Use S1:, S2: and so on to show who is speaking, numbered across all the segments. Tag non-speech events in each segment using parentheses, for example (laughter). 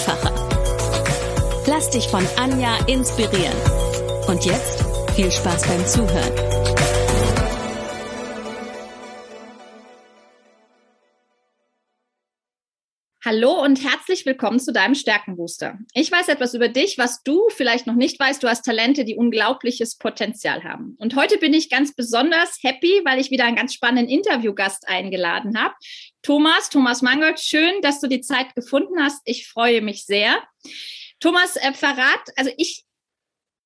S1: einfacher. Lass dich von Anja inspirieren. Und jetzt viel Spaß beim Zuhören.
S2: Hallo und herzlich willkommen zu deinem Stärkenbooster. Ich weiß etwas über dich, was du vielleicht noch nicht weißt. Du hast Talente, die unglaubliches Potenzial haben. Und heute bin ich ganz besonders happy, weil ich wieder einen ganz spannenden Interviewgast eingeladen habe. Thomas, Thomas Mangold, schön, dass du die Zeit gefunden hast. Ich freue mich sehr. Thomas, äh, verrat, also ich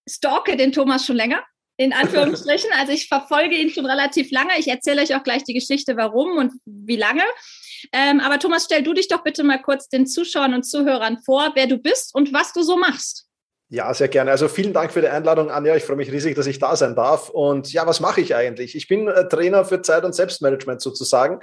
S2: stalke den Thomas schon länger in Anführungsstrichen. (laughs) Also ich verfolge ihn schon relativ lange. Ich erzähle euch auch gleich die Geschichte, warum und wie lange. Ähm, aber Thomas, stell du dich doch bitte mal kurz den Zuschauern und Zuhörern vor, wer du bist und was du so machst.
S3: Ja, sehr gerne. Also vielen Dank für die Einladung, Anja. Ich freue mich riesig, dass ich da sein darf. Und ja, was mache ich eigentlich? Ich bin äh, Trainer für Zeit- und Selbstmanagement sozusagen.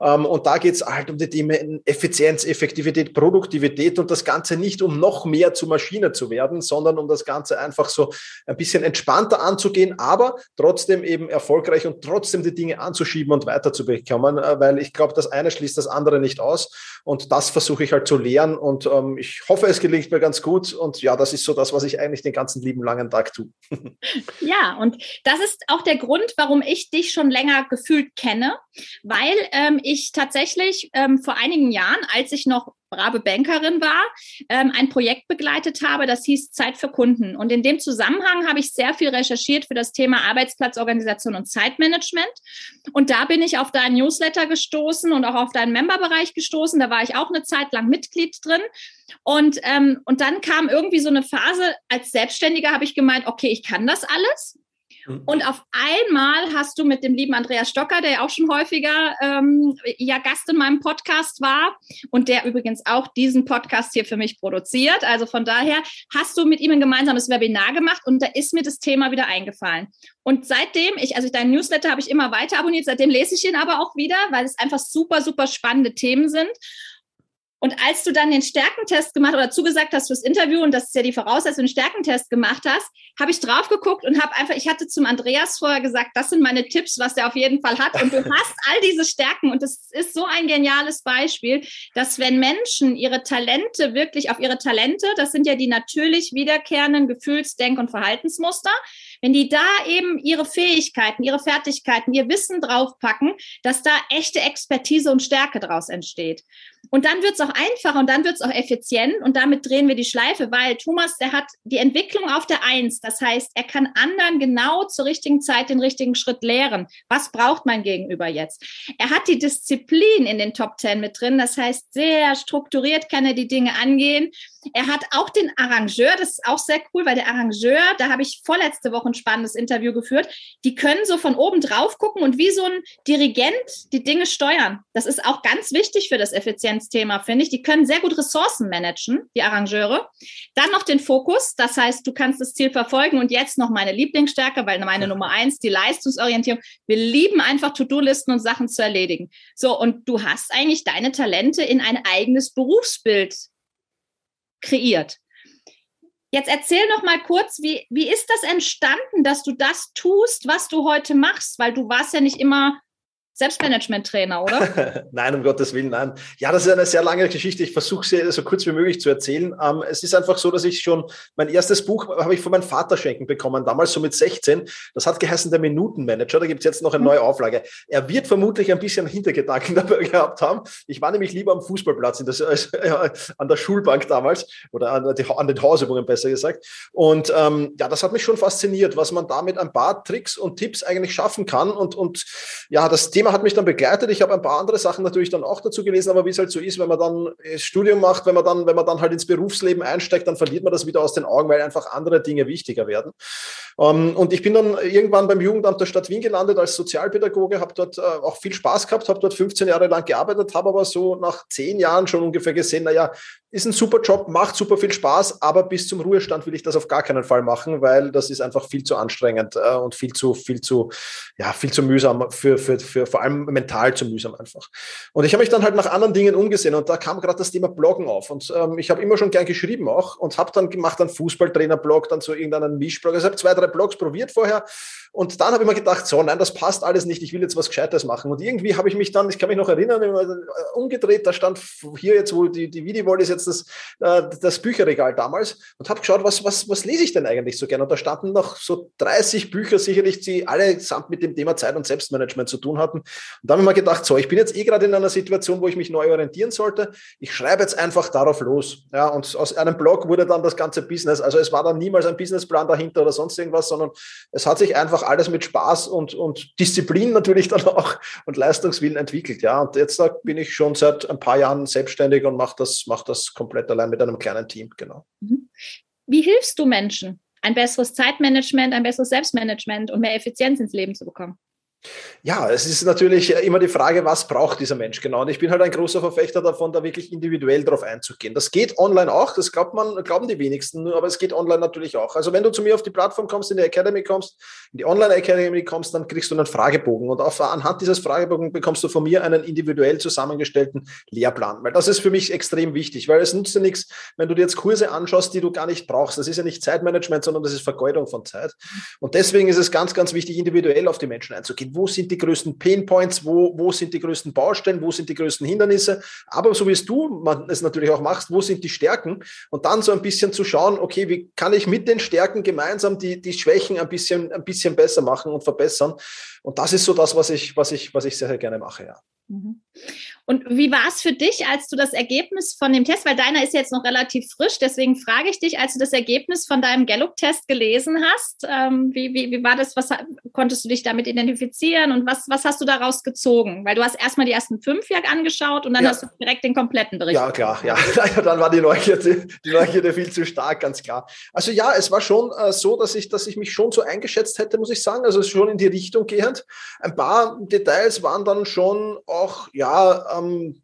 S3: Ähm, und da geht es halt um die Themen Effizienz, Effektivität, Produktivität und das Ganze nicht um noch mehr zur Maschine zu werden, sondern um das Ganze einfach so ein bisschen entspannter anzugehen, aber trotzdem eben erfolgreich und trotzdem die Dinge anzuschieben und weiterzubekommen, äh, weil ich glaube, das eine schließt das andere nicht aus. Und das versuche ich halt zu lernen. Und ähm, ich hoffe, es gelingt mir ganz gut. Und ja, das ist so das, was ich eigentlich den ganzen lieben langen Tag tue. (laughs)
S2: ja, und das ist auch der Grund, warum ich dich schon länger gefühlt kenne, weil ähm, ich tatsächlich ähm, vor einigen Jahren, als ich noch brave Bankerin war, ähm, ein Projekt begleitet habe, das hieß Zeit für Kunden. Und in dem Zusammenhang habe ich sehr viel recherchiert für das Thema Arbeitsplatzorganisation und Zeitmanagement. Und da bin ich auf deinen Newsletter gestoßen und auch auf deinen Memberbereich gestoßen. Da war ich auch eine Zeit lang Mitglied drin. Und, ähm, und dann kam irgendwie so eine Phase, als Selbstständiger habe ich gemeint, okay, ich kann das alles. Mhm. Und auf einmal hast du mit dem lieben Andreas Stocker, der ja auch schon häufiger ähm, ja Gast in meinem Podcast war und der übrigens auch diesen Podcast hier für mich produziert. Also von daher hast du mit ihm ein gemeinsames Webinar gemacht und da ist mir das Thema wieder eingefallen. Und seitdem, ich, also deinen Newsletter habe ich immer weiter abonniert, seitdem lese ich ihn aber auch wieder, weil es einfach super, super spannende Themen sind. Und als du dann den Stärkentest gemacht oder zugesagt hast fürs Interview, und das ist ja die Voraussetzung, den Stärkentest gemacht hast, habe ich drauf geguckt und habe einfach, ich hatte zum Andreas vorher gesagt, das sind meine Tipps, was er auf jeden Fall hat. Und du (laughs) hast all diese Stärken. Und das ist so ein geniales Beispiel, dass wenn Menschen ihre Talente wirklich auf ihre Talente, das sind ja die natürlich wiederkehrenden Gefühls-, Denk- und Verhaltensmuster, wenn die da eben ihre Fähigkeiten, ihre Fertigkeiten, ihr Wissen draufpacken, dass da echte Expertise und Stärke draus entsteht. Und dann wird es auch einfacher und dann wird es auch effizient und damit drehen wir die Schleife, weil Thomas, der hat die Entwicklung auf der Eins. Das heißt, er kann anderen genau zur richtigen Zeit den richtigen Schritt lehren. Was braucht mein Gegenüber jetzt? Er hat die Disziplin in den Top Ten mit drin. Das heißt, sehr strukturiert kann er die Dinge angehen. Er hat auch den Arrangeur, das ist auch sehr cool, weil der Arrangeur, da habe ich vorletzte Woche ein spannendes Interview geführt, die können so von oben drauf gucken und wie so ein Dirigent die Dinge steuern. Das ist auch ganz wichtig für das Effizienzthema, finde ich. Die können sehr gut Ressourcen managen, die Arrangeure. Dann noch den Fokus, das heißt, du kannst das Ziel verfolgen und jetzt noch meine Lieblingsstärke, weil meine Nummer eins, die Leistungsorientierung. Wir lieben einfach To-Do-Listen und Sachen zu erledigen. So, und du hast eigentlich deine Talente in ein eigenes Berufsbild kreiert. Jetzt erzähl noch mal kurz, wie, wie ist das entstanden, dass du das tust, was du heute machst? Weil du warst ja nicht immer Selbstmanagement-Trainer, oder? (laughs)
S3: nein, um Gottes Willen, nein. Ja, das ist eine sehr lange Geschichte. Ich versuche sie so kurz wie möglich zu erzählen. Ähm, es ist einfach so, dass ich schon mein erstes Buch habe ich von meinem Vater schenken bekommen, damals so mit 16. Das hat geheißen Der Minutenmanager. Da gibt es jetzt noch eine neue Auflage. Er wird vermutlich ein bisschen Hintergedanken (laughs) dabei gehabt haben. Ich war nämlich lieber am Fußballplatz, in das, (laughs) äh, an der Schulbank damals oder an, die, an den Hausübungen besser gesagt. Und ähm, ja, das hat mich schon fasziniert, was man da mit ein paar Tricks und Tipps eigentlich schaffen kann. Und, und ja, das Thema Hat mich dann begleitet. Ich habe ein paar andere Sachen natürlich dann auch dazu gelesen, aber wie es halt so ist, wenn man dann das Studium macht, wenn man dann, wenn man dann halt ins Berufsleben einsteigt, dann verliert man das wieder aus den Augen, weil einfach andere Dinge wichtiger werden. Ähm, und ich bin dann irgendwann beim Jugendamt der Stadt Wien gelandet als Sozialpädagoge, habe dort äh, auch viel Spaß gehabt, habe dort 15 Jahre lang gearbeitet, habe aber so nach zehn Jahren schon ungefähr gesehen, naja, ist ein super Job, macht super viel Spaß, aber bis zum Ruhestand will ich das auf gar keinen Fall machen, weil das ist einfach viel zu anstrengend äh, und viel zu, viel zu, ja, viel zu mühsam für, für, für vor allem mental zu mühsam einfach. Und ich habe mich dann halt nach anderen Dingen umgesehen und da kam gerade das Thema Bloggen auf. Und ähm, ich habe immer schon gern geschrieben auch und habe dann gemacht einen Fußballtrainer-Blog, dann so irgendeinen Mischblog. Also habe zwei, drei Blogs probiert vorher und dann habe ich mir gedacht, so, nein, das passt alles nicht, ich will jetzt was Gescheites machen. Und irgendwie habe ich mich dann, ich kann mich noch erinnern, umgedreht, da stand hier jetzt, wo die, die Videowall ist jetzt das, äh, das Bücherregal damals und habe geschaut, was, was, was lese ich denn eigentlich so gerne? Und da standen noch so 30 Bücher sicherlich, die allesamt mit dem Thema Zeit und Selbstmanagement zu tun hatten. Und da habe ich mir gedacht, so, ich bin jetzt eh gerade in einer Situation, wo ich mich neu orientieren sollte. Ich schreibe jetzt einfach darauf los. Ja, und aus einem Blog wurde dann das ganze Business. Also es war dann niemals ein Businessplan dahinter oder sonst irgendwas, sondern es hat sich einfach alles mit Spaß und, und Disziplin natürlich dann auch und Leistungswillen entwickelt. Ja, und jetzt bin ich schon seit ein paar Jahren selbstständig und mache das, mach das komplett allein mit einem kleinen Team. Genau. Mhm.
S2: Wie hilfst du Menschen, ein besseres Zeitmanagement, ein besseres Selbstmanagement und mehr Effizienz ins Leben zu bekommen?
S3: Ja, es ist natürlich immer die Frage, was braucht dieser Mensch genau? Und ich bin halt ein großer Verfechter davon, da wirklich individuell drauf einzugehen. Das geht online auch, das glaubt man, glauben die wenigsten, aber es geht online natürlich auch. Also wenn du zu mir auf die Plattform kommst, in die Academy kommst, in die Online Academy kommst, dann kriegst du einen Fragebogen und auf, anhand dieses Fragebogen bekommst du von mir einen individuell zusammengestellten Lehrplan, weil das ist für mich extrem wichtig, weil es nützt dir nichts, wenn du dir jetzt Kurse anschaust, die du gar nicht brauchst. Das ist ja nicht Zeitmanagement, sondern das ist Vergeudung von Zeit. Und deswegen ist es ganz, ganz wichtig, individuell auf die Menschen einzugehen wo sind die größten Painpoints, wo, wo sind die größten Baustellen, wo sind die größten Hindernisse, aber so wie es du es natürlich auch machst, wo sind die Stärken? Und dann so ein bisschen zu schauen, okay, wie kann ich mit den Stärken gemeinsam die, die Schwächen ein bisschen, ein bisschen besser machen und verbessern? Und das ist so das, was ich, was ich, was ich sehr, sehr gerne mache, ja.
S2: Mhm. Und wie war es für dich, als du das Ergebnis von dem Test, weil deiner ist jetzt noch relativ frisch, deswegen frage ich dich, als du das Ergebnis von deinem Gallup-Test gelesen hast, ähm, wie, wie, wie war das, was konntest du dich damit identifizieren und was, was hast du daraus gezogen? Weil du hast erstmal die ersten fünf Jahre angeschaut und dann ja. hast du direkt den kompletten Bericht.
S3: Ja, klar, ja. (laughs) dann war die Neugierde, die Neugierde viel zu stark, ganz klar. Also ja, es war schon äh, so, dass ich, dass ich mich schon so eingeschätzt hätte, muss ich sagen, also schon in die Richtung gehend. Ein paar Details waren dann schon auch, ja, ähm,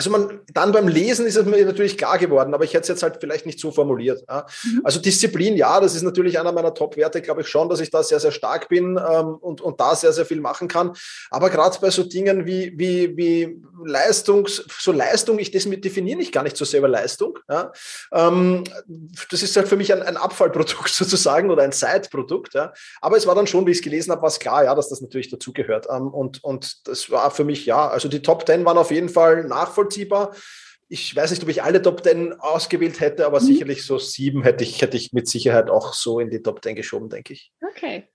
S3: also man, dann beim Lesen ist es mir natürlich klar geworden, aber ich hätte es jetzt halt vielleicht nicht so formuliert. Ja. Mhm. Also Disziplin, ja, das ist natürlich einer meiner Top-Werte, glaube ich schon, dass ich da sehr, sehr stark bin ähm, und, und da sehr, sehr viel machen kann. Aber gerade bei so Dingen wie, wie, wie Leistungs, so Leistung, ich definiere nicht gar nicht so selber Leistung. Ja. Ähm, das ist halt für mich ein, ein Abfallprodukt (laughs) sozusagen oder ein Side-Produkt. Ja. Aber es war dann schon, wie ich es gelesen habe, war es klar, ja, dass das natürlich dazugehört. Ähm, und, und das war für mich, ja, also die Top 10 waren auf jeden Fall nachvollziehbar. Ich weiß nicht, ob ich alle Top 10 ausgewählt hätte, aber mhm. sicherlich so sieben hätte ich, hätte ich mit Sicherheit auch so in die Top 10 geschoben, denke ich.
S2: Okay.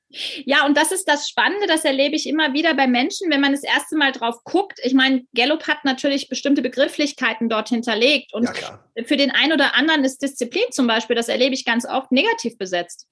S2: Ja, und das ist das Spannende, das erlebe ich immer wieder bei Menschen, wenn man das erste Mal drauf guckt. Ich meine, Gallup hat natürlich bestimmte Begrifflichkeiten dort hinterlegt. Und ja, für den einen oder anderen ist Disziplin zum Beispiel, das erlebe ich ganz oft, negativ besetzt.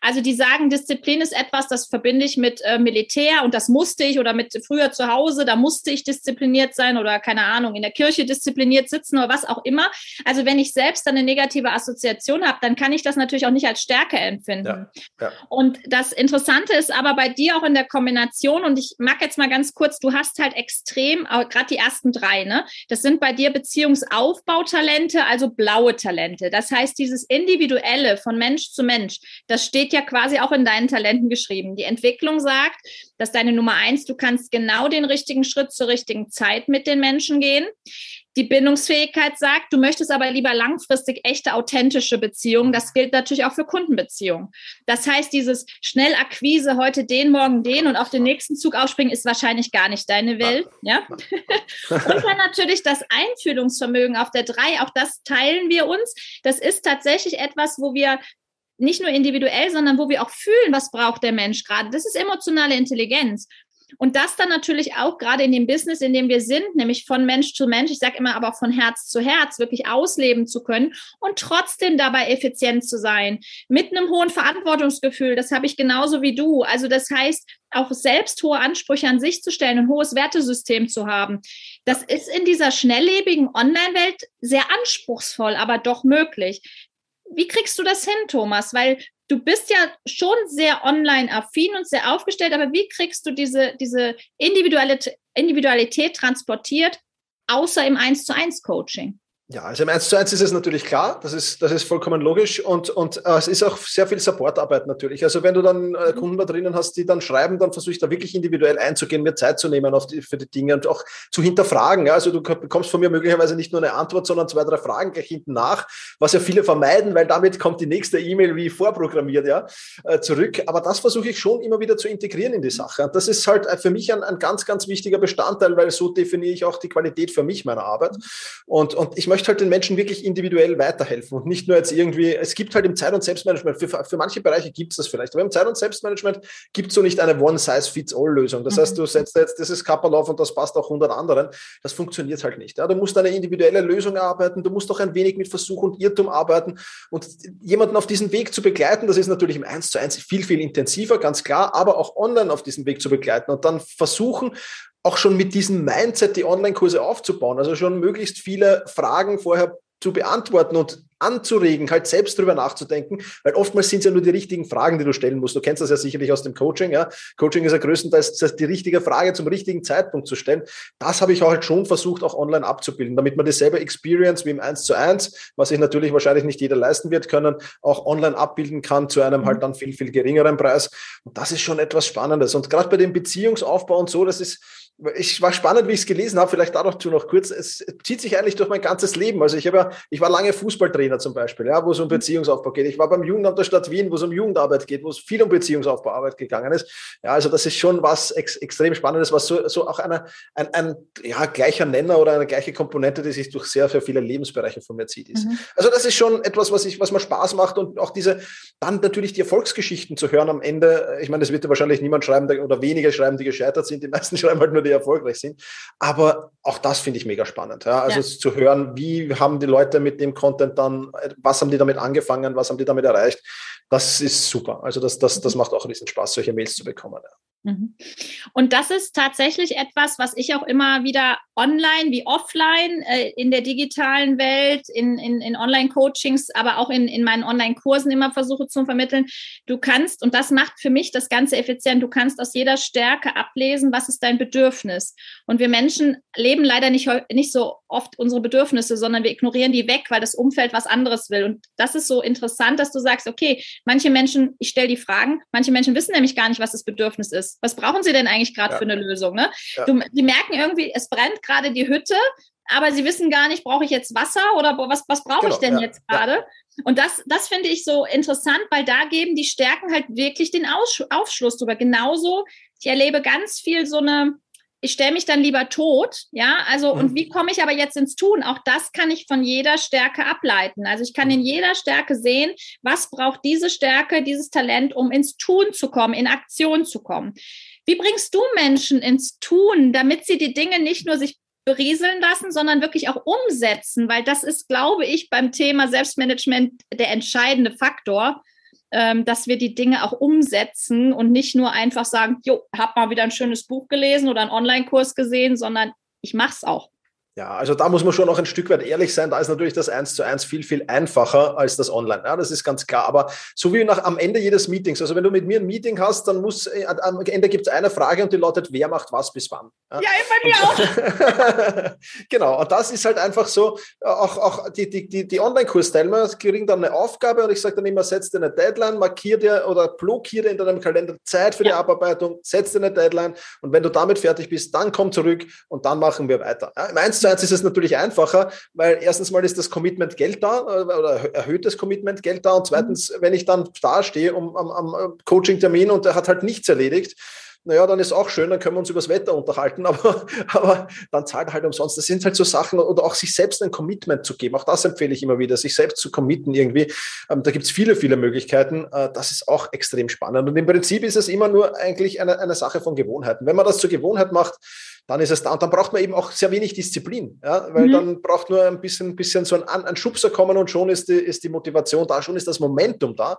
S2: Also die sagen, Disziplin ist etwas, das verbinde ich mit äh, Militär und das musste ich oder mit früher zu Hause, da musste ich diszipliniert sein oder keine Ahnung, in der Kirche diszipliniert sitzen oder was auch immer. Also wenn ich selbst eine negative Assoziation habe, dann kann ich das natürlich auch nicht als Stärke empfinden. Ja, ja. Und das Interessante ist aber bei dir auch in der Kombination und ich mag jetzt mal ganz kurz, du hast halt extrem, gerade die ersten drei, ne? Das sind bei dir Beziehungsaufbautalente, also blaue Talente. Das heißt, dieses Individuelle von Mensch zu Mensch, das steht ja quasi auch in deinen Talenten geschrieben. Die Entwicklung sagt, dass deine Nummer eins, du kannst genau den richtigen Schritt zur richtigen Zeit mit den Menschen gehen. Die Bindungsfähigkeit sagt, du möchtest aber lieber langfristig echte, authentische Beziehungen. Das gilt natürlich auch für Kundenbeziehungen. Das heißt, dieses Schnellakquise, heute den, morgen den und auf den nächsten Zug aufspringen, ist wahrscheinlich gar nicht deine Welt. Ja? (laughs) und dann natürlich das Einfühlungsvermögen auf der drei. Auch das teilen wir uns. Das ist tatsächlich etwas, wo wir nicht nur individuell, sondern wo wir auch fühlen, was braucht der Mensch gerade. Das ist emotionale Intelligenz. Und das dann natürlich auch gerade in dem Business, in dem wir sind, nämlich von Mensch zu Mensch, ich sage immer aber auch von Herz zu Herz, wirklich ausleben zu können und trotzdem dabei effizient zu sein, mit einem hohen Verantwortungsgefühl, das habe ich genauso wie du. Also das heißt, auch selbst hohe Ansprüche an sich zu stellen, ein hohes Wertesystem zu haben. Das ist in dieser schnelllebigen Online-Welt sehr anspruchsvoll, aber doch möglich. Wie kriegst du das hin, Thomas? Weil du bist ja schon sehr online-affin und sehr aufgestellt, aber wie kriegst du diese, diese Individualität, Individualität transportiert, außer im 1 zu 1 Coaching?
S3: Ja, also im 1 zu 1 ist es natürlich klar, das ist, das ist vollkommen logisch und, und äh, es ist auch sehr viel Supportarbeit natürlich. Also wenn du dann äh, mhm. Kunden da drinnen hast, die dann schreiben, dann versuche ich da wirklich individuell einzugehen, mir Zeit zu nehmen auf die, für die Dinge und auch zu hinterfragen. Ja? Also du bekommst von mir möglicherweise nicht nur eine Antwort, sondern zwei, drei Fragen gleich hinten nach, was ja viele vermeiden, weil damit kommt die nächste E-Mail wie vorprogrammiert ja, äh, zurück. Aber das versuche ich schon immer wieder zu integrieren in die Sache. Und das ist halt äh, für mich ein, ein ganz, ganz wichtiger Bestandteil, weil so definiere ich auch die Qualität für mich meiner Arbeit. Und, und ich möchte halt den Menschen wirklich individuell weiterhelfen und nicht nur jetzt irgendwie, es gibt halt im Zeit- und Selbstmanagement, für, für manche Bereiche gibt es das vielleicht, aber im Zeit- und Selbstmanagement gibt es so nicht eine One-Size-Fits-All-Lösung. Das mhm. heißt, du setzt jetzt das ist Kapperl auf und das passt auch 100 anderen. Das funktioniert halt nicht. Ja. Du musst eine individuelle Lösung arbeiten, du musst auch ein wenig mit Versuch und Irrtum arbeiten und jemanden auf diesen Weg zu begleiten, das ist natürlich im 1 zu 1 viel, viel intensiver, ganz klar, aber auch online auf diesen Weg zu begleiten und dann versuchen, auch schon mit diesem Mindset die Online-Kurse aufzubauen. Also schon möglichst viele Fragen vorher zu beantworten und anzuregen, halt selbst drüber nachzudenken, weil oftmals sind es ja nur die richtigen Fragen, die du stellen musst. Du kennst das ja sicherlich aus dem Coaching. Ja? Coaching ist ja größtenteils die richtige Frage zum richtigen Zeitpunkt zu stellen. Das habe ich auch halt schon versucht, auch online abzubilden, damit man dieselbe Experience wie im 1 zu 1, was sich natürlich wahrscheinlich nicht jeder leisten wird können, auch online abbilden kann zu einem halt dann viel, viel geringeren Preis. Und das ist schon etwas Spannendes. Und gerade bei dem Beziehungsaufbau und so, das ist, ich war spannend, wie ich es gelesen habe, vielleicht dazu noch kurz. Es zieht sich eigentlich durch mein ganzes Leben. Also ich habe ja, ich war lange Fußballtrainer zum Beispiel, ja, wo es um Beziehungsaufbau geht. Ich war beim Jugendamt der Stadt Wien, wo es um Jugendarbeit geht, wo es viel um Beziehungsaufbauarbeit gegangen ist. Ja, also das ist schon was ex extrem Spannendes, was so, so auch eine, ein, ein ja, gleicher Nenner oder eine gleiche Komponente, die sich durch sehr, sehr viele Lebensbereiche von mir zieht, ist. Mhm. Also das ist schon etwas, was ich, was mir Spaß macht und auch diese, dann natürlich die Erfolgsgeschichten zu hören am Ende. Ich meine, das wird ja wahrscheinlich niemand schreiben oder wenige schreiben, die gescheitert sind. Die meisten (laughs) schreiben halt nur die erfolgreich sind. Aber auch das finde ich mega spannend. Ja? Also ja. zu hören, wie haben die Leute mit dem Content dann, was haben die damit angefangen, was haben die damit erreicht, das ist super. Also das, das, das macht auch riesen Spaß, solche Mails zu bekommen. Ja.
S2: Mhm. Und das ist tatsächlich etwas, was ich auch immer wieder online wie offline äh, in der digitalen Welt, in, in, in Online-Coachings, aber auch in, in meinen Online-Kursen immer versuche zu vermitteln. Du kannst, und das macht für mich das Ganze effizient, du kannst aus jeder Stärke ablesen, was ist dein Bedürfnis. Und wir Menschen leben leider nicht, nicht so oft unsere Bedürfnisse, sondern wir ignorieren die weg, weil das Umfeld was anderes will. Und das ist so interessant, dass du sagst, okay, manche Menschen, ich stelle die Fragen, manche Menschen wissen nämlich gar nicht, was das Bedürfnis ist. Was brauchen sie denn eigentlich gerade ja. für eine Lösung? Ne? Ja. Du, die merken irgendwie, es brennt gerade die Hütte, aber sie wissen gar nicht, brauche ich jetzt Wasser oder was, was brauche genau, ich denn ja, jetzt gerade? Und das, das finde ich so interessant, weil da geben die Stärken halt wirklich den Aus Aufschluss drüber. Genauso, ich erlebe ganz viel so eine, ich stelle mich dann lieber tot, ja, also mhm. und wie komme ich aber jetzt ins Tun? Auch das kann ich von jeder Stärke ableiten. Also ich kann in jeder Stärke sehen, was braucht diese Stärke, dieses Talent, um ins Tun zu kommen, in Aktion zu kommen. Wie bringst du Menschen ins Tun, damit sie die Dinge nicht nur sich berieseln lassen, sondern wirklich auch umsetzen, weil das ist, glaube ich, beim Thema Selbstmanagement der entscheidende Faktor dass wir die Dinge auch umsetzen und nicht nur einfach sagen, jo, hab mal wieder ein schönes Buch gelesen oder einen Online-Kurs gesehen, sondern ich mache es auch.
S3: Ja, also da muss man schon noch ein Stück weit ehrlich sein. Da ist natürlich das Eins zu eins viel, viel einfacher als das Online. Ja, das ist ganz klar. Aber so wie nach, am Ende jedes Meetings, also wenn du mit mir ein Meeting hast, dann muss, äh, am Ende gibt es eine Frage und die lautet, wer macht was bis wann?
S2: Ja, ja bei mir auch. (laughs)
S3: genau. Und das ist halt einfach so, auch, auch die, die, die, die Online-Kursteilnehmer kriegen dann eine Aufgabe und ich sage dann immer, setz dir eine Deadline, markier dir oder blockiere in deinem Kalender Zeit für ja. die Abarbeitung, setz dir eine Deadline und wenn du damit fertig bist, dann komm zurück und dann machen wir weiter. Ja, Im 1 zu 1 ist es natürlich einfacher, weil erstens mal ist das Commitment Geld da äh, oder erhöhtes Commitment Geld da und zweitens, mhm. wenn ich dann da stehe um, am, am Coaching-Termin und er hat halt nichts erledigt, naja, dann ist auch schön, dann können wir uns über das Wetter unterhalten, (laughs) aber, aber dann zahlt er halt umsonst. Das sind halt so Sachen oder auch sich selbst ein Commitment zu geben. Auch das empfehle ich immer wieder, sich selbst zu committen irgendwie. Ähm, da gibt es viele, viele Möglichkeiten. Äh, das ist auch extrem spannend. Und im Prinzip ist es immer nur eigentlich eine, eine Sache von Gewohnheiten. Wenn man das zur Gewohnheit macht, dann ist es da. Und dann braucht man eben auch sehr wenig Disziplin, ja? weil mhm. dann braucht nur ein bisschen, bisschen so ein, ein Schubser kommen und schon ist die, ist die Motivation da, schon ist das Momentum da.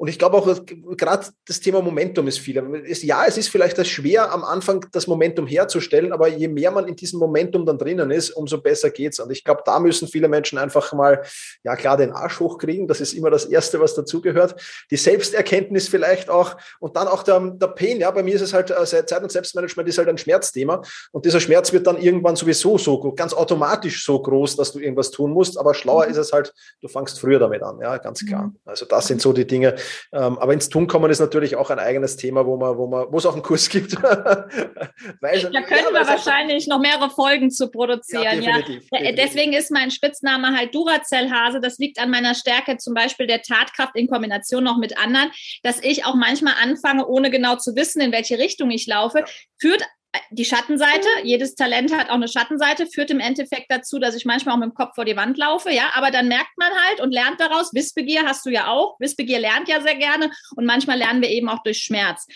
S3: Und ich glaube auch, gerade das Thema Momentum ist viel. Ja, es ist vielleicht schwer, am Anfang das Momentum herzustellen, aber je mehr man in diesem Momentum dann drinnen ist, umso besser geht's. Und ich glaube, da müssen viele Menschen einfach mal, ja klar, den Arsch hochkriegen. Das ist immer das Erste, was dazugehört. Die Selbsterkenntnis vielleicht auch und dann auch der, der Pain. Ja, bei mir ist es halt, äh, Zeit- und Selbstmanagement ist halt ein Schmerzthema. Und dieser Schmerz wird dann irgendwann sowieso so ganz automatisch so groß, dass du irgendwas tun musst. Aber schlauer mhm. ist es halt, du fängst früher damit an. Ja, ganz klar. Mhm. Also das sind so die Dinge. Ähm, aber ins Tun kommen ist natürlich auch ein eigenes Thema, wo man, wo man, wo es auch einen Kurs gibt. (laughs)
S2: weil, da können ja, wir wahrscheinlich noch mehrere Folgen zu produzieren. Ja, definitiv, ja. Definitiv. Deswegen ist mein Spitzname halt Duracell-Hase. Das liegt an meiner Stärke, zum Beispiel der Tatkraft in Kombination noch mit anderen, dass ich auch manchmal anfange, ohne genau zu wissen, in welche Richtung ich laufe, führt die Schattenseite, jedes Talent hat auch eine Schattenseite, führt im Endeffekt dazu, dass ich manchmal auch mit dem Kopf vor die Wand laufe, ja, aber dann merkt man halt und lernt daraus, Wissbegier hast du ja auch, Wissbegier lernt ja sehr gerne und manchmal lernen wir eben auch durch Schmerz.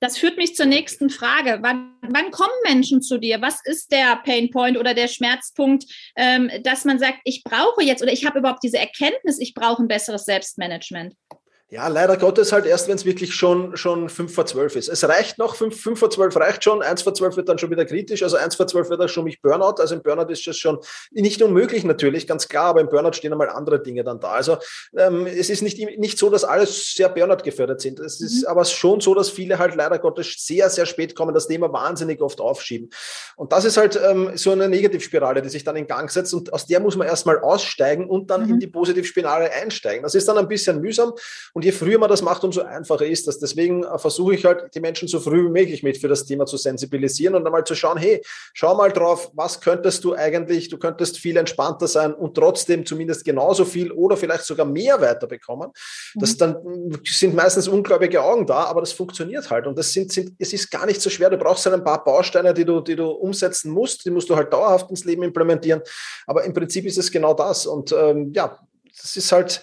S2: Das führt mich zur nächsten Frage. Wann, wann kommen Menschen zu dir? Was ist der Painpoint oder der Schmerzpunkt, ähm, dass man sagt, ich brauche jetzt oder ich habe überhaupt diese Erkenntnis, ich brauche ein besseres Selbstmanagement?
S3: Ja, leider Gottes halt erst, wenn es wirklich schon, schon 5 vor 12 ist. Es reicht noch, 5, 5 vor 12 reicht schon, 1 vor 12 wird dann schon wieder kritisch, also 1 vor 12 wird dann schon mich Burnout. Also im Burnout ist das schon nicht unmöglich natürlich, ganz klar, aber im Burnout stehen einmal andere Dinge dann da. Also ähm, es ist nicht, nicht so, dass alles sehr Burnout gefördert sind. Es mhm. ist aber schon so, dass viele halt leider Gottes sehr, sehr spät kommen, das Thema wahnsinnig oft aufschieben. Und das ist halt ähm, so eine Negativspirale, die sich dann in Gang setzt und aus der muss man erstmal aussteigen und dann mhm. in die Positivspirale einsteigen. Das ist dann ein bisschen mühsam und und je früher man das macht, umso einfacher ist das. Deswegen äh, versuche ich halt, die Menschen so früh wie möglich mit für das Thema zu sensibilisieren und einmal zu schauen, hey, schau mal drauf, was könntest du eigentlich, du könntest viel entspannter sein und trotzdem zumindest genauso viel oder vielleicht sogar mehr weiterbekommen. Das mhm. dann sind meistens ungläubige Augen da, aber das funktioniert halt. Und das sind, sind, es ist gar nicht so schwer. Du brauchst halt ein paar Bausteine, die du, die du umsetzen musst, die musst du halt dauerhaft ins Leben implementieren. Aber im Prinzip ist es genau das. Und ähm, ja, das ist halt,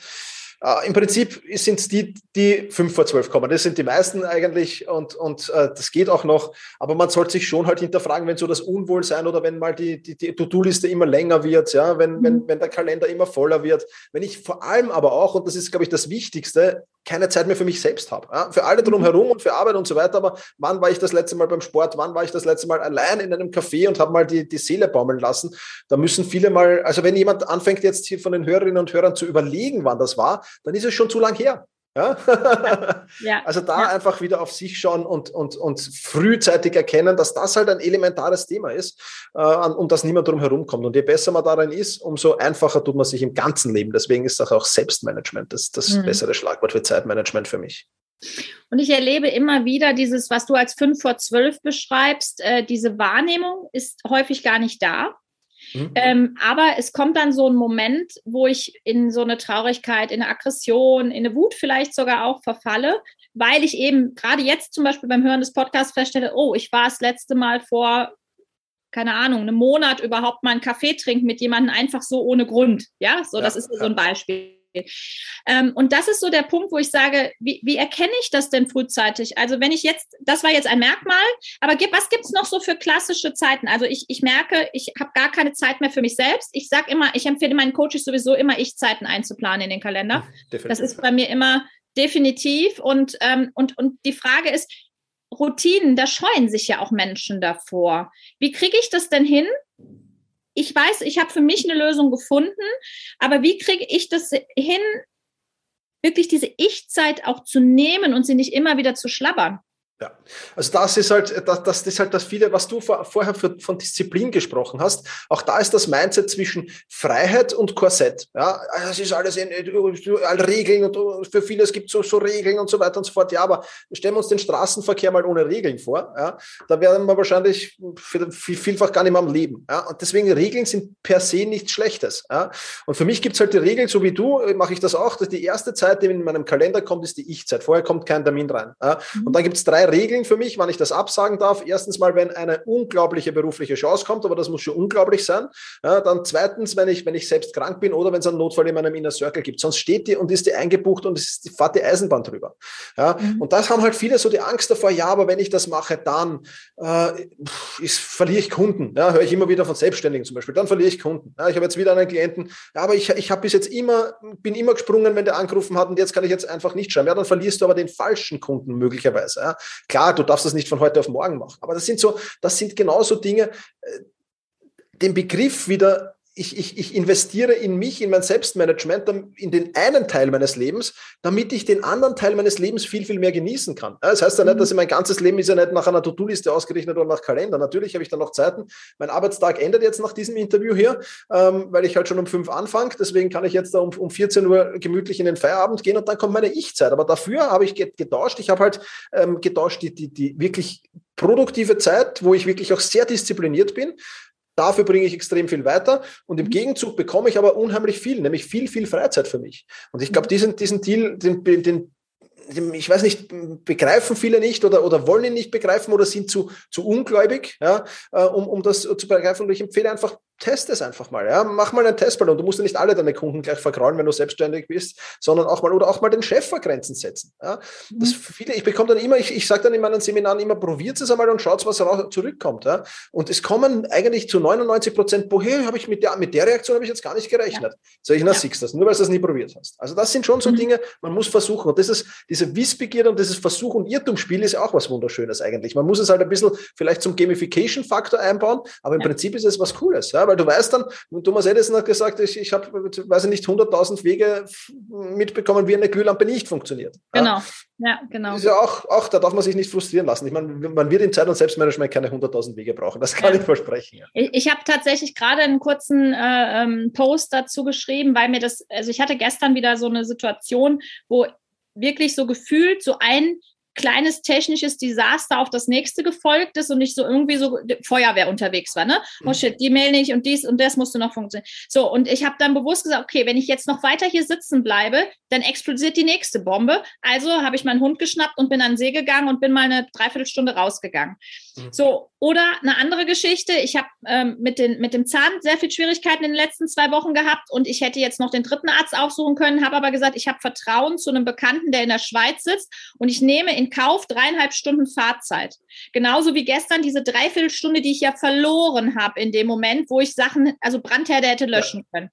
S3: Uh, Im Prinzip sind es die, die fünf vor zwölf kommen. Das sind die meisten eigentlich und, und uh, das geht auch noch. Aber man sollte sich schon halt hinterfragen, wenn so das Unwohlsein oder wenn mal die, die, die To-Do-Liste immer länger wird, ja, wenn, mhm. wenn, wenn der Kalender immer voller wird. Wenn ich vor allem aber auch, und das ist, glaube ich, das Wichtigste, keine Zeit mehr für mich selbst habe. Ja? Für alle drumherum mhm. und für Arbeit und so weiter. Aber wann war ich das letzte Mal beim Sport? Wann war ich das letzte Mal allein in einem Café und habe mal die, die Seele baumeln lassen? Da müssen viele mal, also wenn jemand anfängt jetzt hier von den Hörerinnen und Hörern zu überlegen, wann das war, dann ist es schon zu lang her. Ja? (laughs) ja. Also da einfach wieder auf sich schauen und, und, und frühzeitig erkennen, dass das halt ein elementares Thema ist, äh, um das niemand drum herum kommt. Und je besser man darin ist, umso einfacher tut man sich im ganzen Leben. Deswegen ist auch Selbstmanagement das, das mhm. bessere Schlagwort für Zeitmanagement für mich.
S2: Und ich erlebe immer wieder dieses, was du als fünf vor zwölf beschreibst, äh, diese Wahrnehmung ist häufig gar nicht da. Mhm. Ähm, aber es kommt dann so ein Moment, wo ich in so eine Traurigkeit, in eine Aggression, in eine Wut vielleicht sogar auch verfalle, weil ich eben gerade jetzt zum Beispiel beim Hören des Podcasts feststelle, oh, ich war das letzte Mal vor keine Ahnung, einem Monat überhaupt mal einen Kaffee trinken mit jemandem einfach so ohne Grund. Ja, so, ja, das ist so ein Beispiel. Ähm, und das ist so der Punkt, wo ich sage, wie, wie, erkenne ich das denn frühzeitig? Also wenn ich jetzt, das war jetzt ein Merkmal, aber was gibt es noch so für klassische Zeiten? Also ich, ich merke, ich habe gar keine Zeit mehr für mich selbst. Ich sage immer, ich empfehle meinen Coaches sowieso immer, ich Zeiten einzuplanen in den Kalender. Definitiv. Das ist bei mir immer definitiv. Und, ähm, und, und die Frage ist, Routinen, da scheuen sich ja auch Menschen davor. Wie kriege ich das denn hin, ich weiß, ich habe für mich eine Lösung gefunden, aber wie kriege ich das hin, wirklich diese Ich-Zeit auch zu nehmen und sie nicht immer wieder zu schlabbern?
S3: Ja, also das ist halt, das, das ist halt das viele, was du vor, vorher für, von Disziplin gesprochen hast. Auch da ist das Mindset zwischen Freiheit und Korsett. Ja, es ist alles in, all Regeln und für viele es gibt so, so Regeln und so weiter und so fort. Ja, aber stellen wir uns den Straßenverkehr mal ohne Regeln vor. Ja, da werden wir wahrscheinlich vielfach gar nicht mehr am Leben. Ja, und deswegen Regeln sind per se nichts Schlechtes. Ja, und für mich gibt es halt die Regel, so wie du, äh, mache ich das auch, dass die erste Zeit, die in meinem Kalender kommt, ist die Ich-Zeit. Vorher kommt kein Termin rein. Ja, und dann gibt es drei Regeln für mich, wann ich das absagen darf. Erstens mal, wenn eine unglaubliche berufliche Chance kommt, aber das muss schon unglaublich sein. Ja, dann zweitens, wenn ich, wenn ich selbst krank bin oder wenn es einen Notfall in meinem Inner Circle gibt. Sonst steht die und ist die eingebucht und es ist, fahrt die Eisenbahn drüber. Ja, mhm. Und das haben halt viele so die Angst davor, ja, aber wenn ich das mache, dann äh, ist, verliere ich Kunden. Ja, höre ich immer wieder von Selbstständigen zum Beispiel. Dann verliere ich Kunden. Ja, ich habe jetzt wieder einen Klienten, ja, aber ich, ich habe bis jetzt immer, bin immer gesprungen, wenn der angerufen hat und jetzt kann ich jetzt einfach nicht schreiben. Ja, dann verlierst du aber den falschen Kunden möglicherweise. Ja. Klar, du darfst das nicht von heute auf morgen machen. Aber das sind so, das sind genauso Dinge, äh, den Begriff wieder ich, ich, ich investiere in mich, in mein Selbstmanagement, in den einen Teil meines Lebens, damit ich den anderen Teil meines Lebens viel, viel mehr genießen kann. Das heißt ja nicht, mhm. dass ich mein ganzes Leben ist ja nicht nach einer To-Do-Liste ausgerichtet oder nach Kalender. Natürlich habe ich da noch Zeiten. Mein Arbeitstag endet jetzt nach diesem Interview hier, ähm, weil ich halt schon um fünf anfange. Deswegen kann ich jetzt da um, um 14 Uhr gemütlich in den Feierabend gehen und dann kommt meine Ich-Zeit. Aber dafür habe ich getauscht. Ich habe halt ähm, getauscht die, die, die wirklich produktive Zeit, wo ich wirklich auch sehr diszipliniert bin, Dafür bringe ich extrem viel weiter und im mhm. Gegenzug bekomme ich aber unheimlich viel, nämlich viel, viel Freizeit für mich. Und ich glaube, mhm. diesen, diesen Deal, den, den, ich weiß nicht, begreifen viele nicht oder, oder wollen ihn nicht begreifen oder sind zu, zu ungläubig, ja, äh, um, um das zu begreifen. Und ich empfehle einfach, test es einfach mal. Ja? Mach mal einen Testballon. Du musst ja nicht alle deine Kunden gleich vergrauen, wenn du selbstständig bist, sondern auch mal oder auch mal den Chef vor Grenzen setzen. Ja? Das mhm. viele, ich bekomme dann immer, ich, ich sage dann in meinen Seminaren immer, probiert es einmal und schaut, was raus, zurückkommt. Ja? Und es kommen eigentlich zu 99 Prozent, woher habe ich mit der, mit der Reaktion habe ich jetzt gar nicht gerechnet. Ja. Sag ich, na, ja. siehst das, nur weil du das nie probiert hast. Also das sind schon so mhm. Dinge, man muss versuchen. Und das ist, diese Wissbegierde und dieses Versuch- und Irrtumsspiel ist ja auch was Wunderschönes eigentlich. Man muss es halt ein bisschen vielleicht zum Gamification-Faktor einbauen, aber im Prinzip ist es was Cooles, ja? Weil du weißt dann, und Thomas Edison hat gesagt, ich, ich habe, weiß ich nicht, 100.000 Wege mitbekommen, wie eine Glühlampe nicht funktioniert.
S2: Genau, ja, genau.
S3: Das ist ja auch, auch, da darf man sich nicht frustrieren lassen. Ich meine, man wird in Zeit- und Selbstmanagement keine 100.000 Wege brauchen. Das kann ja. ich versprechen. Ja.
S2: Ich, ich habe tatsächlich gerade einen kurzen äh, ähm, Post dazu geschrieben, weil mir das, also ich hatte gestern wieder so eine Situation, wo wirklich so gefühlt so ein kleines technisches Desaster auf das nächste gefolgt ist und nicht so irgendwie so Feuerwehr unterwegs war, ne? Oh mhm. shit, die Mail nicht und dies und das musste noch funktionieren. So, und ich habe dann bewusst gesagt, okay, wenn ich jetzt noch weiter hier sitzen bleibe, dann explodiert die nächste Bombe. Also habe ich meinen Hund geschnappt und bin an den See gegangen und bin mal eine Dreiviertelstunde rausgegangen. Mhm. So, oder eine andere Geschichte, ich habe ähm, mit, mit dem Zahn sehr viel Schwierigkeiten in den letzten zwei Wochen gehabt und ich hätte jetzt noch den dritten Arzt aufsuchen können, habe aber gesagt, ich habe Vertrauen zu einem Bekannten, der in der Schweiz sitzt und ich nehme in Kauf dreieinhalb Stunden Fahrzeit. Genauso wie gestern diese Dreiviertelstunde, die ich ja verloren habe in dem Moment, wo ich Sachen, also Brandherde hätte löschen können.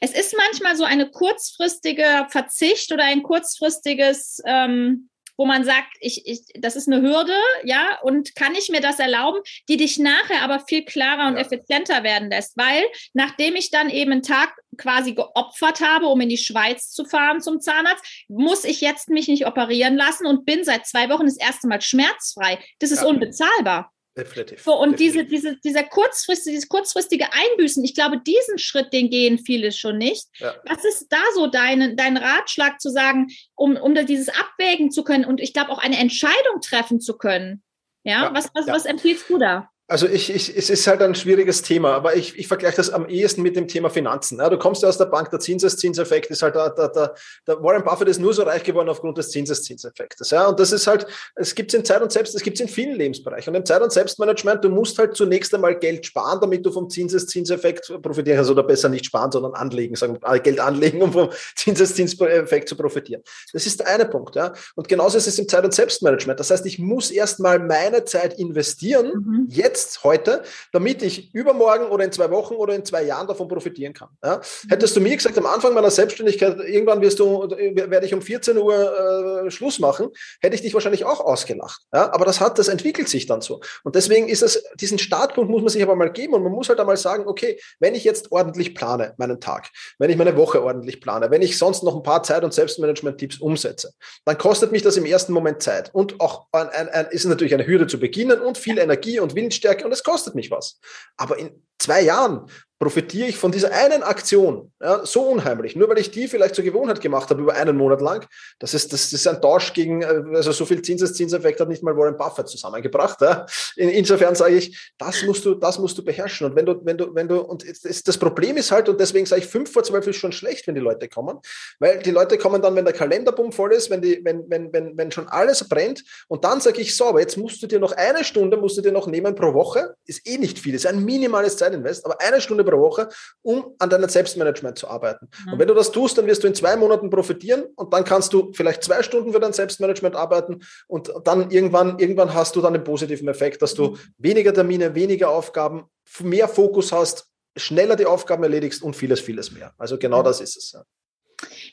S2: Es ist manchmal so eine kurzfristige Verzicht oder ein kurzfristiges ähm, wo man sagt, ich, ich, das ist eine Hürde, ja, und kann ich mir das erlauben, die dich nachher aber viel klarer und ja. effizienter werden lässt, weil nachdem ich dann eben einen Tag quasi geopfert habe, um in die Schweiz zu fahren zum Zahnarzt, muss ich jetzt mich nicht operieren lassen und bin seit zwei Wochen das erste Mal schmerzfrei. Das ist ja. unbezahlbar. Definitiv. So, und Definitiv. Diese, diese, dieser kurzfristige, dieses kurzfristige Einbüßen, ich glaube, diesen Schritt, den gehen viele schon nicht. Ja. Was ist da so dein, dein Ratschlag zu sagen, um, um dieses abwägen zu können und ich glaube auch eine Entscheidung treffen zu können? Ja, ja. was, was, ja. was empfiehlst du da?
S3: Also ich, ich, es ist halt ein schwieriges Thema, aber ich, ich vergleiche das am ehesten mit dem Thema Finanzen. Ja, du kommst ja aus der Bank, der Zinseszinseffekt ist halt, der, der, der, der Warren Buffett ist nur so reich geworden aufgrund des Zinseszinseffektes. Ja, und das ist halt, es gibt es in Zeit und Selbst, es gibt es in vielen Lebensbereichen. Und im Zeit- und Selbstmanagement, du musst halt zunächst einmal Geld sparen, damit du vom Zinseszinseffekt profitieren kannst, oder besser nicht sparen, sondern anlegen, sagen, Geld anlegen, um vom Zinseszinseffekt zu profitieren. Das ist der eine Punkt. Ja. Und genauso ist es im Zeit- und Selbstmanagement. Das heißt, ich muss erst mal meine Zeit investieren, mhm. jetzt jetzt, heute, damit ich übermorgen oder in zwei Wochen oder in zwei Jahren davon profitieren kann. Ja? Hättest du mir gesagt, am Anfang meiner Selbstständigkeit, irgendwann wirst du, werde ich um 14 Uhr äh, Schluss machen, hätte ich dich wahrscheinlich auch ausgelacht. Ja? Aber das hat, das entwickelt sich dann so. Und deswegen ist es, diesen Startpunkt muss man sich aber mal geben und man muss halt einmal sagen, okay, wenn ich jetzt ordentlich plane, meinen Tag, wenn ich meine Woche ordentlich plane, wenn ich sonst noch ein paar Zeit- und Selbstmanagement-Tipps umsetze, dann kostet mich das im ersten Moment Zeit. Und auch ein, ein, ein, ist natürlich eine Hürde zu beginnen und viel Energie und Willensstärke Stärke und es kostet mich was. Aber in zwei Jahren profitiere ich von dieser einen Aktion ja, so unheimlich, nur weil ich die vielleicht zur Gewohnheit gemacht habe über einen Monat lang. Das ist, das ist ein Tausch gegen, also so viel Zinseszinseffekt hat nicht mal Warren Buffett zusammengebracht. Ja. In, insofern sage ich, das musst du, das musst du beherrschen. Und wenn du, wenn du, wenn du, und das, das Problem ist halt, und deswegen sage ich, fünf vor zwölf ist schon schlecht, wenn die Leute kommen, weil die Leute kommen dann, wenn der Kalenderbumm voll ist, wenn die, wenn, wenn, wenn, wenn schon alles brennt, und dann sage ich, so, aber jetzt musst du dir noch eine Stunde, musst du dir noch nehmen pro Woche, ist eh nicht viel, ist ein minimales Zeitinvest, aber eine Stunde pro Woche, um an deinem Selbstmanagement zu arbeiten. Mhm. Und wenn du das tust, dann wirst du in zwei Monaten profitieren und dann kannst du vielleicht zwei Stunden für dein Selbstmanagement arbeiten und dann irgendwann, irgendwann hast du dann den positiven Effekt, dass du mhm. weniger Termine, weniger Aufgaben, mehr Fokus hast, schneller die Aufgaben erledigst und vieles, vieles mehr. Also genau das ist es.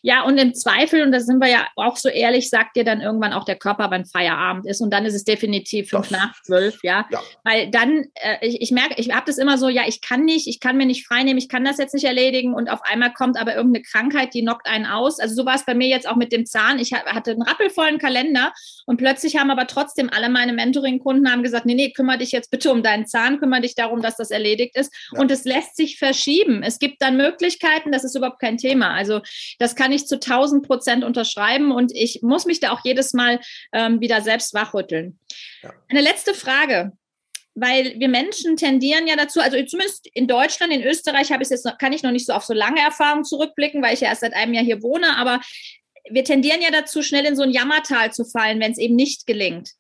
S2: Ja. Und im Zweifel, und da sind wir ja auch so ehrlich, sagt dir dann irgendwann auch der Körper, wann Feierabend ist. Und dann ist es definitiv fünf das, nach zwölf, ja? ja. Weil dann, äh, ich, ich merke, ich habe das immer so, ja, ich kann nicht, ich kann mir nicht freinehmen, ich kann das jetzt nicht erledigen. Und auf einmal kommt aber irgendeine Krankheit, die knockt einen aus. Also so war es bei mir jetzt auch mit dem Zahn. Ich hatte einen rappelvollen Kalender und plötzlich haben aber trotzdem alle meine Mentoring-Kunden haben gesagt, nee, nee, kümmere dich jetzt bitte um deinen Zahn, kümmere dich darum, dass das erledigt ist. Ja. Und es lässt sich verschieben. Es gibt dann Möglichkeiten, das ist überhaupt kein Thema. Also das kann ich zu 1000 Prozent unterschreiben und ich muss mich da auch jedes Mal ähm, wieder selbst wachrütteln. Ja. Eine letzte Frage weil wir Menschen tendieren ja dazu, also zumindest in Deutschland, in Österreich habe ich jetzt noch, kann ich noch nicht so auf so lange Erfahrungen zurückblicken, weil ich ja erst seit einem Jahr hier wohne, aber wir tendieren ja dazu, schnell in so ein Jammertal zu fallen, wenn es eben nicht gelingt.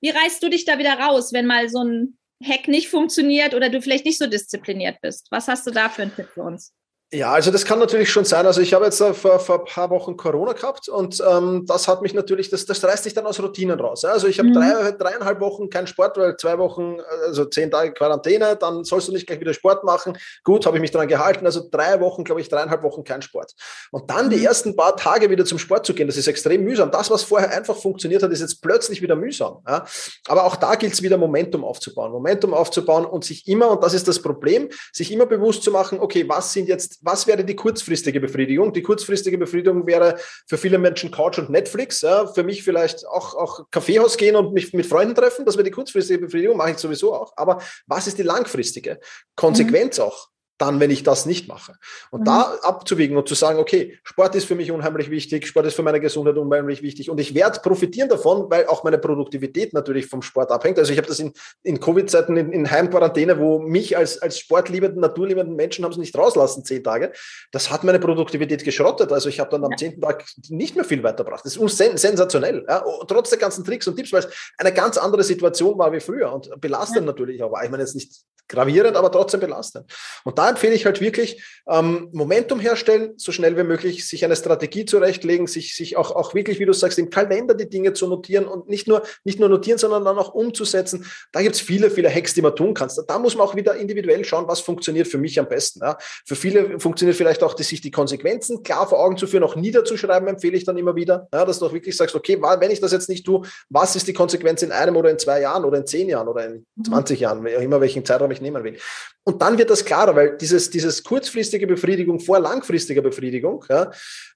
S2: Wie reißt du dich da wieder raus, wenn mal so ein Hack nicht funktioniert oder du vielleicht nicht so diszipliniert bist? Was hast du da für einen Tipp für uns?
S3: Ja, also das kann natürlich schon sein. Also ich habe jetzt vor, vor ein paar Wochen Corona gehabt und ähm, das hat mich natürlich, das, das reißt sich dann aus Routinen raus. Ja? Also ich habe mhm. drei, dreieinhalb Wochen keinen Sport, weil zwei Wochen, also zehn Tage Quarantäne, dann sollst du nicht gleich wieder Sport machen. Gut, habe ich mich daran gehalten. Also drei Wochen, glaube ich, dreieinhalb Wochen kein Sport. Und dann die mhm. ersten paar Tage wieder zum Sport zu gehen, das ist extrem mühsam. Das, was vorher einfach funktioniert hat, ist jetzt plötzlich wieder mühsam. Ja? Aber auch da gilt es wieder Momentum aufzubauen. Momentum aufzubauen und sich immer, und das ist das Problem, sich immer bewusst zu machen, okay, was sind jetzt was wäre die kurzfristige Befriedigung? Die kurzfristige Befriedigung wäre für viele Menschen Couch und Netflix. Ja, für mich vielleicht auch, auch Kaffeehaus gehen und mich mit Freunden treffen. Das wäre die kurzfristige Befriedigung, mache ich sowieso auch. Aber was ist die langfristige? Konsequenz mhm. auch dann, wenn ich das nicht mache. Und mhm. da abzuwiegen und zu sagen, okay, Sport ist für mich unheimlich wichtig, Sport ist für meine Gesundheit unheimlich wichtig und ich werde profitieren davon, weil auch meine Produktivität natürlich vom Sport abhängt. Also ich habe das in, in Covid-Zeiten in, in Heimquarantäne, wo mich als, als sportliebenden, naturliebenden Menschen haben sie nicht rauslassen, zehn Tage. Das hat meine Produktivität geschrottet. Also ich habe dann am zehnten Tag nicht mehr viel weitergebracht. Das ist sensationell. Ja? Trotz der ganzen Tricks und Tipps, weil es eine ganz andere Situation war wie früher und belastend ja. natürlich auch war. Ich meine jetzt nicht gravierend, aber trotzdem belastend. Und da empfehle ich halt wirklich, ähm, Momentum herstellen, so schnell wie möglich, sich eine Strategie zurechtlegen, sich, sich auch, auch wirklich, wie du sagst, im Kalender die Dinge zu notieren und nicht nur, nicht nur notieren, sondern dann auch umzusetzen. Da gibt es viele, viele Hacks, die man tun kannst. Da muss man auch wieder individuell schauen, was funktioniert für mich am besten. Ja. Für viele funktioniert vielleicht auch, die, sich die Konsequenzen klar vor Augen zu führen, auch niederzuschreiben, empfehle ich dann immer wieder, ja, dass du auch wirklich sagst, okay, wenn ich das jetzt nicht tue, was ist die Konsequenz in einem oder in zwei Jahren oder in zehn Jahren oder in 20 mhm. Jahren, immer welchen Zeitraum ich nehmen will. Und dann wird das klarer, weil dieses, dieses kurzfristige Befriedigung vor langfristiger Befriedigung, ja,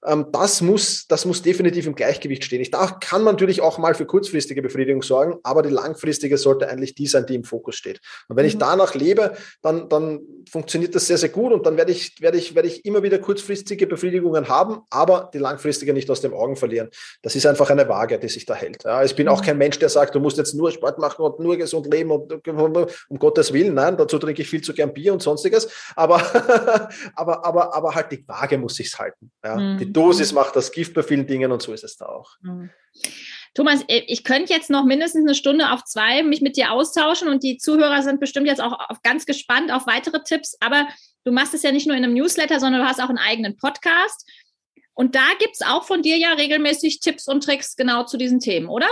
S3: ähm, das, muss, das muss definitiv im Gleichgewicht stehen. Ich, da kann man natürlich auch mal für kurzfristige Befriedigung sorgen, aber die langfristige sollte eigentlich die sein, die im Fokus steht. Und wenn mhm. ich danach lebe, dann, dann funktioniert das sehr, sehr gut und dann werde ich, werde, ich, werde ich immer wieder kurzfristige Befriedigungen haben, aber die langfristige nicht aus den Augen verlieren. Das ist einfach eine Waage, die sich da hält. Ja, ich bin auch mhm. kein Mensch, der sagt, du musst jetzt nur Sport machen und nur gesund leben und um Gottes Willen. Nein, dazu trinke ich viel zu gern Bier und sonstiges. Aber, (laughs) aber, aber, aber halt die Waage muss sich halten. Ja. Mhm. Die Dosis macht das Gift bei vielen Dingen und so ist es da auch. Mhm.
S2: Thomas, äh, ich könnte jetzt noch mindestens eine Stunde auf zwei mich mit dir austauschen und die Zuhörer sind bestimmt jetzt auch ganz gespannt auf weitere Tipps. Aber du machst es ja nicht nur in einem Newsletter, sondern du hast auch einen eigenen Podcast. Und da gibt es auch von dir ja regelmäßig Tipps und Tricks genau zu diesen Themen, oder?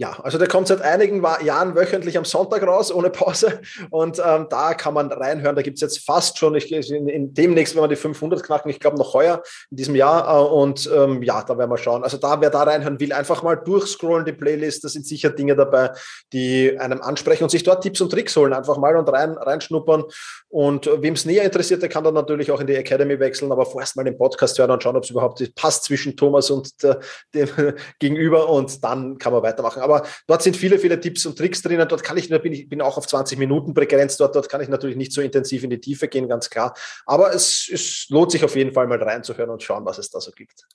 S3: Ja, also der kommt seit einigen Jahren wöchentlich am Sonntag raus, ohne Pause. Und ähm, da kann man reinhören. Da gibt es jetzt fast schon, ich, in, in demnächst, wenn wir die 500 knacken, ich glaube noch heuer in diesem Jahr. Äh, und ähm, ja, da werden wir schauen. Also da, wer da reinhören will, einfach mal durchscrollen, die Playlist. Da sind sicher Dinge dabei, die einem ansprechen und sich dort Tipps und Tricks holen. Einfach mal und rein, reinschnuppern. Und äh, wem es näher interessiert, der kann dann natürlich auch in die Academy wechseln, aber vorerst mal den Podcast hören und schauen, ob es überhaupt passt zwischen Thomas und der, dem (laughs) Gegenüber. Und dann kann man weitermachen. Aber aber dort sind viele, viele Tipps und Tricks drinnen. Dort kann ich, bin ich bin auch auf 20 Minuten begrenzt. Dort, dort kann ich natürlich nicht so intensiv in die Tiefe gehen, ganz klar. Aber es, es lohnt sich auf jeden Fall mal reinzuhören und schauen, was es da so gibt.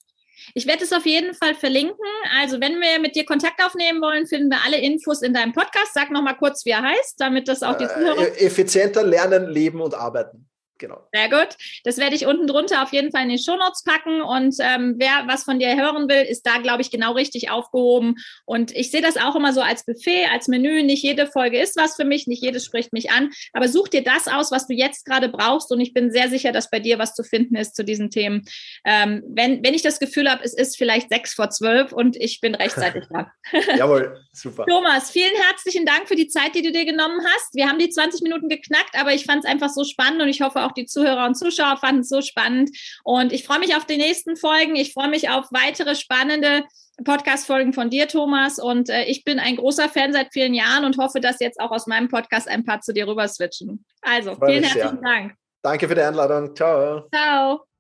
S2: Ich werde es auf jeden Fall verlinken. Also, wenn wir mit dir Kontakt aufnehmen wollen, finden wir alle Infos in deinem Podcast. Sag noch mal kurz, wie er heißt, damit das auch die Zuhörer.
S3: Äh, effizienter lernen, leben und arbeiten.
S2: Genau. Sehr gut. Das werde ich unten drunter auf jeden Fall in die Shownotes packen. Und ähm, wer was von dir hören will, ist da, glaube ich, genau richtig aufgehoben. Und ich sehe das auch immer so als Buffet, als Menü. Nicht jede Folge ist was für mich, nicht jedes spricht mich an. Aber such dir das aus, was du jetzt gerade brauchst. Und ich bin sehr sicher, dass bei dir was zu finden ist zu diesen Themen. Ähm, wenn, wenn ich das Gefühl habe, es ist vielleicht sechs vor zwölf und ich bin rechtzeitig (laughs) da.
S3: Jawohl, super.
S2: Thomas, vielen herzlichen Dank für die Zeit, die du dir genommen hast. Wir haben die 20 Minuten geknackt, aber ich fand es einfach so spannend und ich hoffe, auch die Zuhörer und Zuschauer fanden es so spannend. Und ich freue mich auf die nächsten Folgen. Ich freue mich auf weitere spannende Podcast-Folgen von dir, Thomas. Und äh, ich bin ein großer Fan seit vielen Jahren und hoffe, dass jetzt auch aus meinem Podcast ein paar zu dir rüber switchen. Also, vielen herzlichen Dank.
S3: Danke für die Einladung. Ciao.
S2: Ciao.